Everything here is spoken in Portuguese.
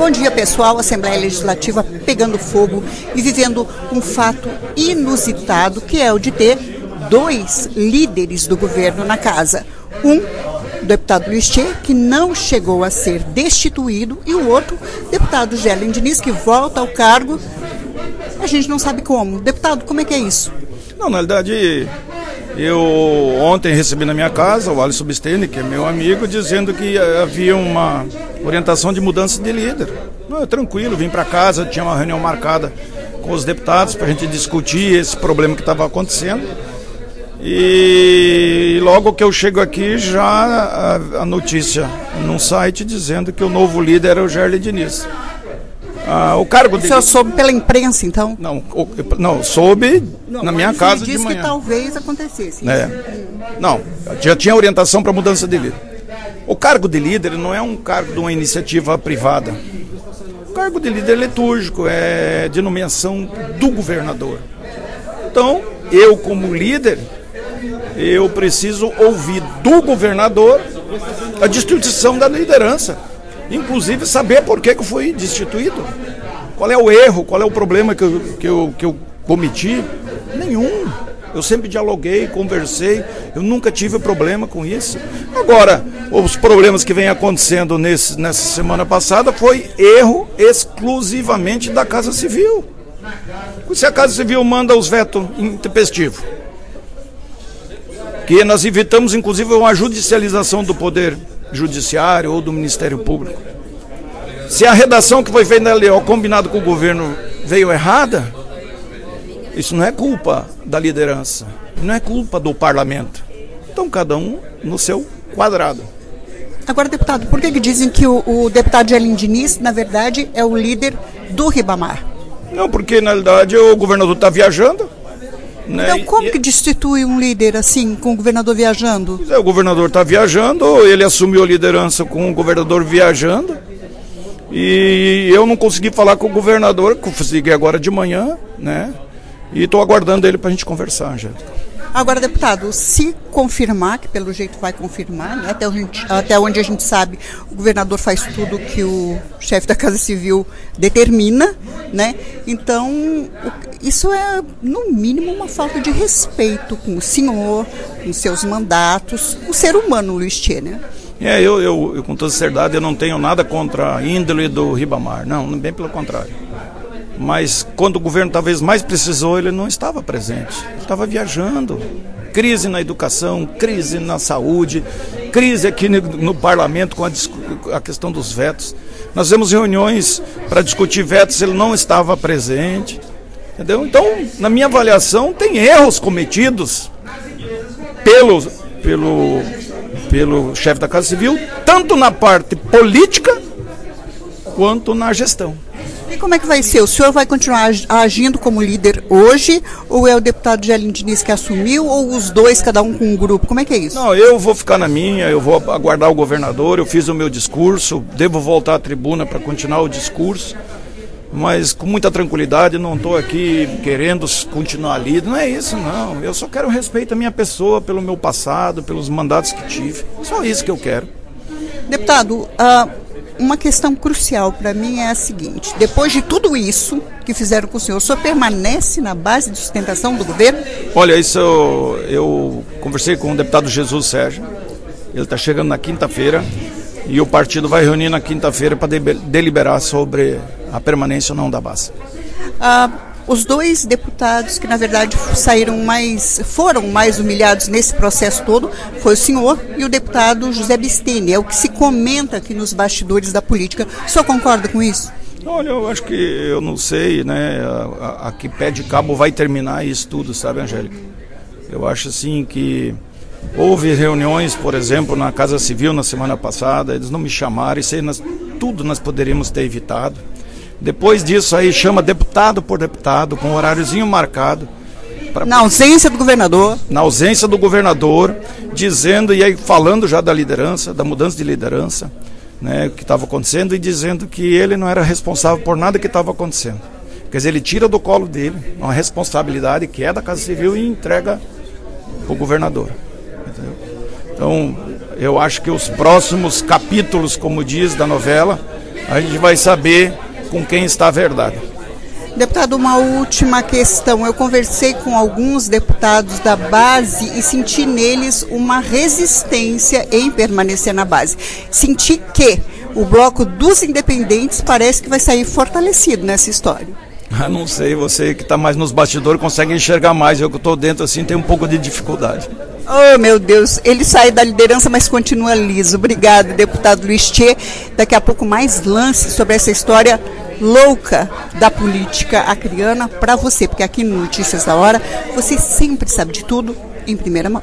Bom dia, pessoal. Assembleia Legislativa pegando fogo e vivendo um fato inusitado, que é o de ter dois líderes do governo na casa. Um, o deputado Luiz Tchê, que não chegou a ser destituído, e o outro, deputado Gelen Diniz, que volta ao cargo. A gente não sabe como. Deputado, como é que é isso? Não, na realidade, eu ontem recebi na minha casa o Alisson Bistene, que é meu amigo, dizendo que havia uma orientação de mudança de líder. Não, tranquilo, vim para casa, tinha uma reunião marcada com os deputados para a gente discutir esse problema que estava acontecendo. E logo que eu chego aqui, já a, a notícia num site dizendo que o novo líder é o Gerli Diniz. Ah, o cargo dele... O senhor soube pela imprensa, então? Não, o, não soube não, na minha casa de manhã. que talvez acontecesse. É. Não, já tinha orientação para mudança de líder. Cargo de líder não é um cargo de uma iniciativa privada. O cargo de líder é litúrgico, é de nomeação do governador. Então, eu como líder, eu preciso ouvir do governador a destituição da liderança. Inclusive saber por que, que eu fui destituído. Qual é o erro, qual é o problema que eu, que eu, que eu cometi? Nenhum. Eu sempre dialoguei, conversei, eu nunca tive problema com isso. Agora, os problemas que vem acontecendo nesse, nessa semana passada foi erro exclusivamente da Casa Civil. Se a Casa Civil manda os vetos intempestivos, que nós evitamos inclusive uma judicialização do poder judiciário ou do Ministério Público. Se a redação que foi feita na combinado com o governo, veio errada, isso não é culpa da liderança, não é culpa do parlamento. Então cada um no seu quadrado. Agora, deputado, por que, que dizem que o, o deputado Gelin Diniz, na verdade, é o líder do Ribamar? Não, porque na realidade o governador está viajando, né? Então, como e, que destitui um líder assim, com o governador viajando? É, o governador está viajando, ele assumiu a liderança com o governador viajando. E eu não consegui falar com o governador, que eu consegui agora de manhã, né? E estou aguardando ele para a gente conversar, Angélica. Agora, deputado, se confirmar, que pelo jeito vai confirmar, né, até, gente, até onde a gente sabe, o governador faz tudo que o chefe da Casa Civil determina, né? Então, isso é, no mínimo, uma falta de respeito com o senhor, com seus mandatos, o ser humano, Luiz Tchê, né? É, eu, eu, eu, com toda certeza, eu não tenho nada contra a índole do Ribamar, não, bem pelo contrário mas quando o governo talvez mais precisou, ele não estava presente. Ele estava viajando. Crise na educação, crise na saúde, crise aqui no, parlamento com a, a, questão dos vetos. Nós temos reuniões para discutir vetos, ele não estava presente. Entendeu? Então, na minha avaliação, tem erros cometidos pelo, pelo, pelo chefe da Casa Civil, tanto na parte política quanto na gestão. Como é que vai ser? O senhor vai continuar agindo como líder hoje? Ou é o deputado Gelin Diniz que assumiu? Ou os dois, cada um com um grupo? Como é que é isso? Não, eu vou ficar na minha, eu vou aguardar o governador. Eu fiz o meu discurso, devo voltar à tribuna para continuar o discurso. Mas com muita tranquilidade, não estou aqui querendo continuar líder. Não é isso, não. Eu só quero respeito à minha pessoa, pelo meu passado, pelos mandatos que tive. Só isso que eu quero. Deputado, uh, uma questão crucial para mim é a seguinte: depois de tudo isso que fizeram com o senhor, o senhor permanece na base de sustentação do governo? Olha, isso eu, eu conversei com o deputado Jesus Sérgio. Ele está chegando na quinta-feira e o partido vai reunir na quinta-feira para deliberar sobre a permanência ou não da base. Ah, os dois deputados que na verdade saíram mais, foram mais humilhados nesse processo todo, foi o senhor e o deputado José Bistini. É o que se comenta aqui nos bastidores da política. O senhor concorda com isso? Olha, eu acho que eu não sei, né? A, a, a que pé de cabo vai terminar isso tudo, sabe, Angélica? Eu acho assim que houve reuniões, por exemplo, na Casa Civil na semana passada, eles não me chamaram, aí nós, tudo nós poderíamos ter evitado. Depois disso aí chama deputado por deputado, com horáriozinho marcado. Pra... Na ausência do governador. Na ausência do governador, dizendo e aí falando já da liderança, da mudança de liderança, né, que estava acontecendo e dizendo que ele não era responsável por nada que estava acontecendo. Quer dizer, ele tira do colo dele uma responsabilidade que é da Casa Civil e entrega para o governador. Entendeu? Então, eu acho que os próximos capítulos, como diz da novela, a gente vai saber com quem está a verdade. Deputado, uma última questão. Eu conversei com alguns deputados da base e senti neles uma resistência em permanecer na base. Senti que o bloco dos independentes parece que vai sair fortalecido nessa história. Ah, não sei, você que está mais nos bastidores consegue enxergar mais. Eu que estou dentro assim tenho um pouco de dificuldade. Oh, meu Deus, ele sai da liderança, mas continua liso. Obrigado, deputado Luiz Tchê. Daqui a pouco mais lance sobre essa história louca da política acriana para você, porque aqui no Notícias da Hora você sempre sabe de tudo em primeira mão.